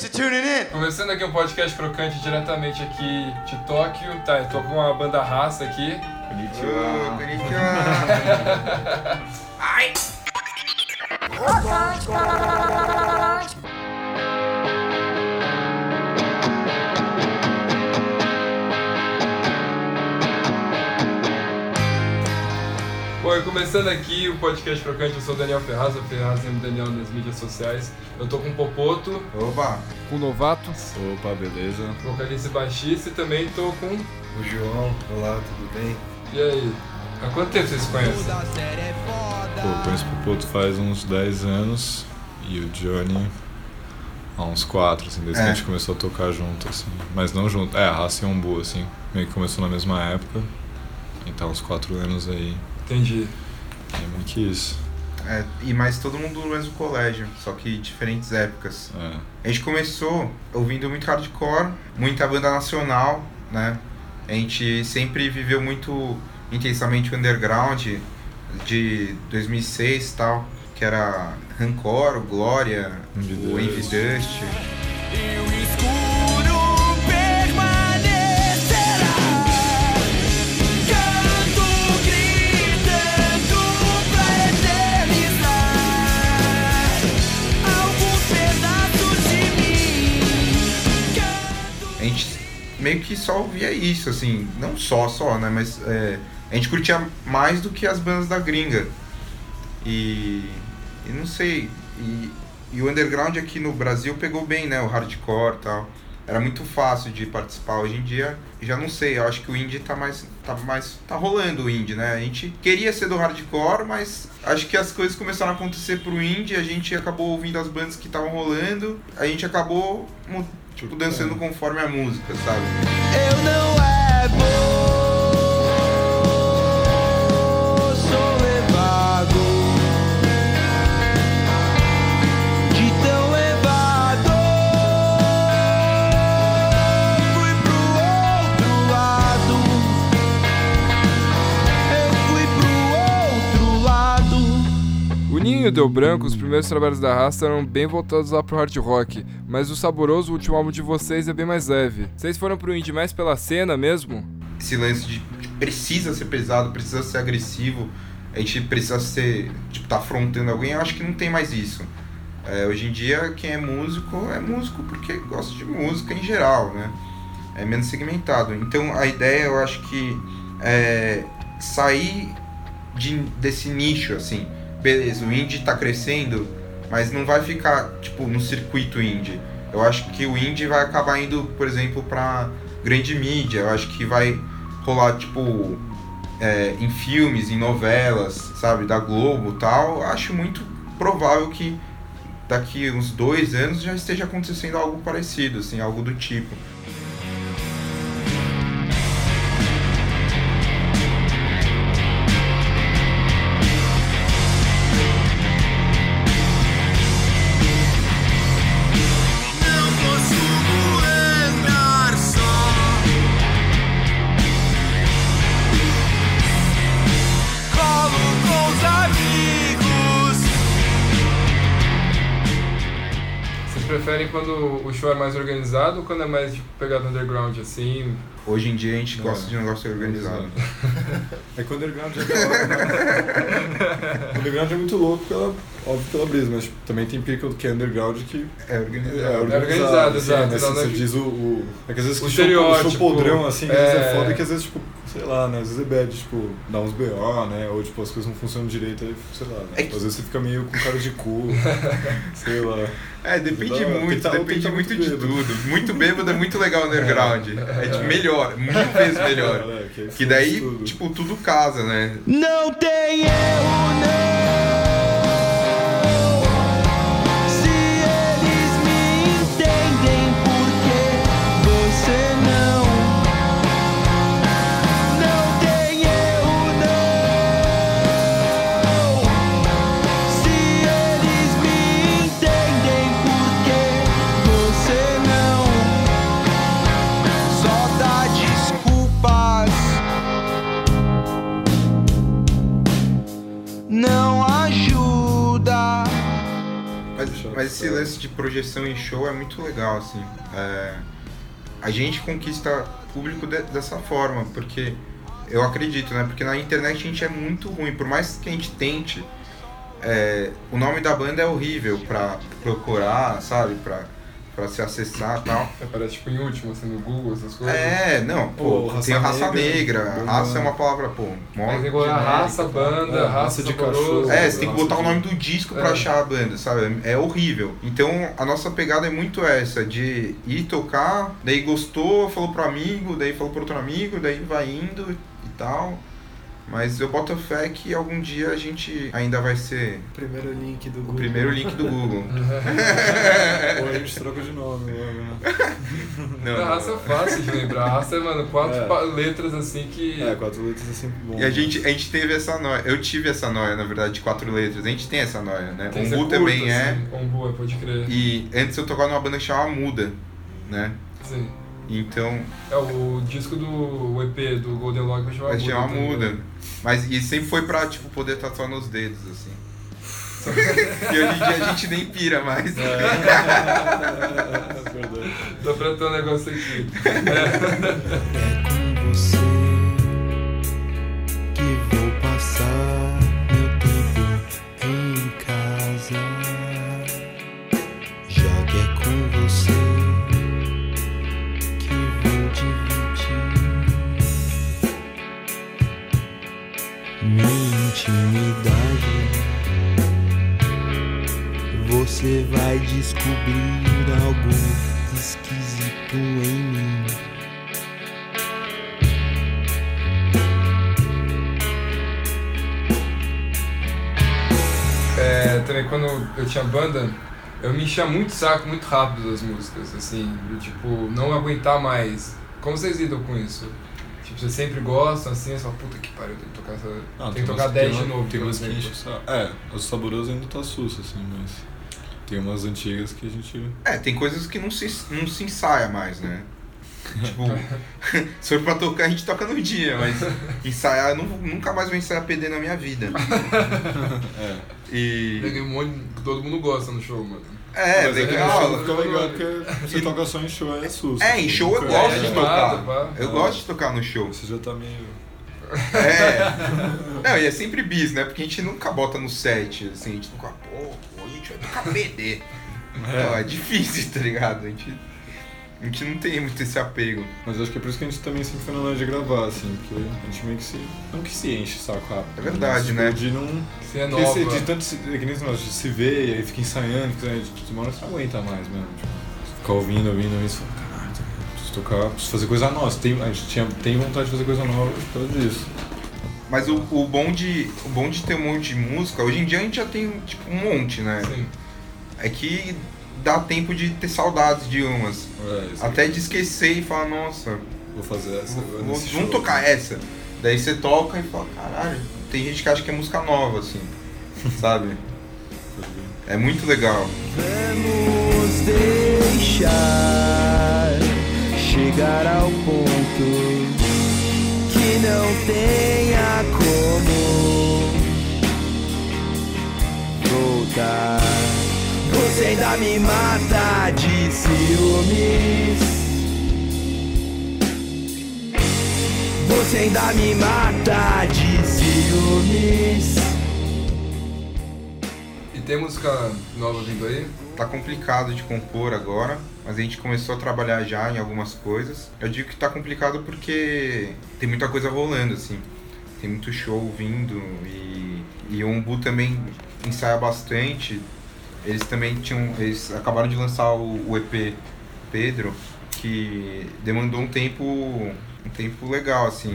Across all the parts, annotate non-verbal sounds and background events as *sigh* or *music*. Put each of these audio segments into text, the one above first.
Thanks for tuning in. Começando aqui um podcast crocante diretamente aqui de Tóquio. Tá, eu tô com uma banda raça aqui. Ô, konnichiwa. *laughs* Ai. Bom, começando aqui o podcast crocante, eu sou o Daniel Ferraz, o Ferraz é o Daniel nas mídias sociais. Eu tô com o Popoto, Opa, com o Novato, Opa, beleza? vocalista e baixista, e também tô com... O João, olá, tudo bem? E aí? Há quanto tempo vocês se conhecem? Pô, eu conheço o Puto faz uns 10 anos e o Johnny há uns 4, assim, desde que É. a gente começou a tocar junto, assim. Mas não junto, é, a Raça e Umbu, assim, meio que começou na mesma época. Então, uns 4 anos aí, Entendi. é meio que isso. é, e mais todo mundo no mesmo colégio, só que diferentes épocas. É. A gente começou ouvindo muito hardcore, muita banda nacional, né? A gente sempre viveu muito intensamente o underground de 2006 e tal, que era Rancor, Glória, o Envy Dust. Meio que só ouvia isso, assim, não só, só, né? Mas é, a gente curtia mais do que as bandas da gringa. E, e não sei, e, e o underground aqui no Brasil pegou bem, né? O hardcore e tal. Era muito fácil de participar. Hoje em dia, já não sei, eu acho que o indie tá mais. tá mais. tá rolando o indie, né? A gente queria ser do hardcore, mas acho que as coisas começaram a acontecer pro indie, a gente acabou ouvindo as bandas que estavam rolando, a gente acabou tipo, dançando conforme a música, sabe? Eu não é bom, Deu Branco, os primeiros trabalhos da raça eram bem voltados lá pro hard rock, mas o Saboroso, último álbum de vocês, é bem mais leve. Vocês foram pro indie mais pela cena mesmo? esse lance de precisa ser pesado, precisa ser agressivo, a gente precisa ser, tipo, tá afrontando alguém, eu acho que não tem mais isso. É, hoje em dia, quem é músico é músico porque gosta de música em geral, né? É menos segmentado. Então, a ideia, eu acho que é sair de, desse nicho, assim. Beleza, o indie tá crescendo, mas não vai ficar, tipo, no circuito indie. Eu acho que o indie vai acabar indo, por exemplo, pra grande mídia. Eu acho que vai rolar, tipo, é, em filmes, em novelas, sabe, da Globo tal. Acho muito provável que daqui uns dois anos já esteja acontecendo algo parecido, assim, algo do tipo. Preferem quando o show é mais organizado ou quando é mais tipo, pegado underground assim? Hoje em dia a gente É. gosta de negócio organizado. *laughs* É que o underground é da hora, né? O underground é muito louco, pela, óbvio, pela brisa, mas também tem pico que é underground que É organizado. É organizado, organizado, assim, exato, né? Você diz o, o- É que às vezes O o show, estereótipo, show podrão, assim, às vezes é. é foda que às vezes, tipo, sei lá, né? Às vezes é bad, tipo, dá uns BO, né? Ou, tipo, as coisas não funcionam direito, aí, sei lá, né? É que- Às vezes você fica meio com cara de cu, *laughs* sei lá. É, depende Dá- muito, que depende muito muito de tudo. Muito bêbado é muito legal o underground. É de melhor, mil vezes melhor. É, que aí Que daí, tudo. tipo, tudo casa, né? Não tem erro, não. Esse lance de projeção em show é muito legal, assim. É, a gente conquista público de- dessa forma, porque eu acredito, né? Porque na internet a gente é muito ruim, por mais que a gente tente, é, o nome da banda é horrível pra procurar, sabe? Pra, pra se acessar e tal. Aparece tipo em último, assim, no Google, essas coisas. É, não, pô, Pô, tem a raça negra, negra. banda- Raça é uma palavra, pô, mó Mas tem que raça, banda, É, raça de saboroso. cachorro. É, você tem que botar o nome do disco pra É. achar a banda, sabe? É horrível. Então a nossa pegada é muito essa, de ir tocar, daí gostou, falou pro amigo, daí falou pro outro amigo, daí vai indo e tal. Mas eu boto fé que algum dia a gente ainda vai ser Primeiro link do o Google. primeiro link do Google. *laughs* Ou a gente troca de nome logo, né? *laughs* Não, a raça é não. fácil de lembrar. A raça é, mano, quatro É. letras assim que. É, quatro letras é sempre bom. E a gente, a gente teve essa noia, eu tive essa noia, na verdade, de quatro letras. A gente tem essa noia, né? Tem curto, também é. assim. Umbu, é, pode crer. E antes eu tocava numa banda que chamava Muda, né? Sim. Então É o disco do o EP do Golden Log vai chamar Vai chamar muda. ligado? Mas e sempre foi pra, tipo, poder tatuar nos dedos, assim. *laughs* e hoje em dia a gente nem pira mais. É. *laughs* Tô pra ter um negócio aqui. *laughs* É intimidade. Você vai descobrir algo esquisito em mim. É, também quando eu tinha banda, eu me enchia muito saco, muito rápido das músicas, assim, do tipo, não aguentar mais. Como vocês lidam com isso? Tipo, vocês sempre gostam, assim, você fala, puta que pariu, tem que tocar essa. Não, tem que tocar umas- 10 tem de novo. Tem umas que a exemplo. gente sabe. É, os saborosos ainda tá susto, assim, mas. Tem umas antigas que a gente. É, tem coisas que não se, não se ensaia mais, né? Tipo, *laughs* se for pra tocar, a gente toca no dia, mas *laughs* ensaiar, eu não, nunca mais vou ensaiar PD na minha vida. *laughs* É. E. Tem um monte que todo mundo gosta no show, mano. É, Mas legal. fica legal porque você toca só em show é susto. É, em show eu Nunca- gosto É, de tocar. pá. Eu É. gosto de tocar no show. Você já tá meio. É. *laughs* Não, e é sempre bis, né? Porque a gente nunca bota no set, assim, a gente nunca, pô, a gente vai tocar PD. Não, é difícil, *laughs* tá ligado? A gente, a gente não tem muito esse apego. Mas eu acho que é por isso que a gente também sempre foi na hora de gravar, assim, porque a gente meio que se. Não que se enche o saco rápido. É verdade, né? De não. Você é nova. se- de tanto se, é que nem de se ver e aí fica ensaiando, fica, de uma hora você não aguenta mais mesmo. Tipo, ficar ouvindo, ouvindo, ouvindo, você fala, caralho, tá preciso tocar, preciso fazer coisa nova. Tem, a gente tinha, tem vontade de fazer coisa nova por causa disso. Mas o, o, bom de, o bom de ter um monte de música, hoje em dia a gente já tem tipo, um monte, né? Sim. É que dá tempo de ter saudades de umas. É, Até de esquecer e falar, nossa, Vou fazer essa. vou- agora vou- vamos show. tocar essa. Daí você toca e fala, caralho, tem gente que acha que é música nova, assim, *laughs* sabe? É muito legal. Vamos deixar chegar ao ponto que não tenha como voltar. Você ainda me mata de ciúmes. Você ainda me mata de ciúmes. E tem música nova vindo aí? Tá complicado de compor agora, mas a gente começou a trabalhar já em algumas coisas. Eu digo que tá complicado porque tem muita coisa rolando, assim. Tem muito show vindo e, e o Umbu também ensaia bastante. Eles também tinham. Eles acabaram de lançar o, o EP Pedro, que demandou um tempo. um tempo legal, assim.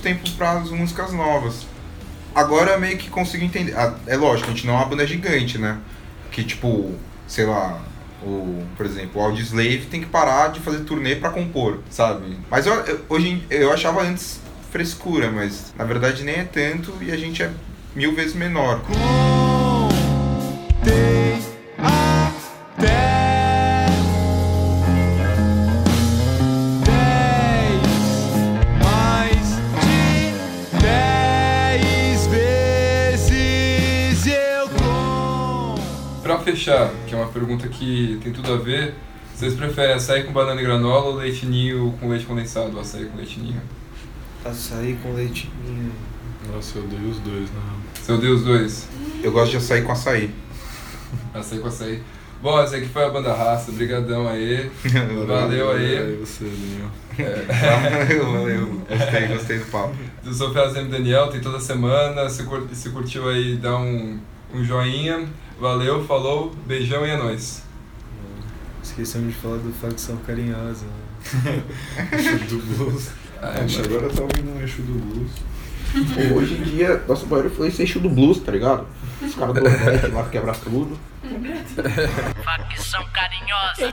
Tempo para as músicas novas. Agora meio que consigo entender. Ah, É lógico, a gente não é uma banda gigante, né? Que tipo, sei lá, o, por exemplo, o Audioslave tem que parar de fazer turnê pra compor, sabe? Mas eu, eu- hoje eu achava antes frescura, mas na verdade nem é tanto e a gente é mil vezes menor. Contei fechar, que é uma pergunta que tem tudo a ver, vocês preferem açaí com banana e granola ou leite ninho com leite condensado? Açaí com leite ninho. Açaí com leitinho. Nossa, eu odeio os dois, né? Seu Deus, os dois. Eu gosto de açaí com açaí. Açaí com açaí. Bom, essa aqui foi a banda Raça, brigadão *laughs* aí. Valeu aí. Você, Daniel. *laughs* valeu, valeu. Gostei, gostei do papo. Eu sou o Frazem Daniel, tem toda semana. Se, cur- se curtiu aí, dá um, um joinha. Valeu, falou, beijão e é nóis. Esquecemos de falar do facção carinhosa. *laughs* Eixo do blues. Ah, a gente mano. agora tá ouvindo um eixo do blues. Hoje em dia, nosso maior influência é eixo do blues, tá ligado? Os caras do Nordeste lá quebra tudo. Facção carinhosa.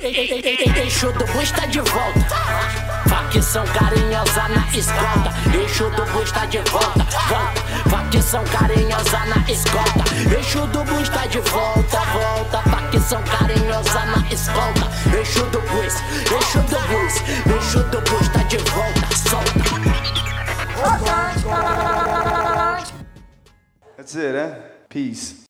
Eixo do bus tá de volta. Facção carinhosa na escolta. Eixo do bus tá de volta. Volta. Facção carinhosa na escolta. Eixo do bus tá de volta. Volta. Facção carinhosa na escolta. Eixo do bus. Eixo do bus. Eixo do bus tá de volta. Solta. That's it, huh? Peace.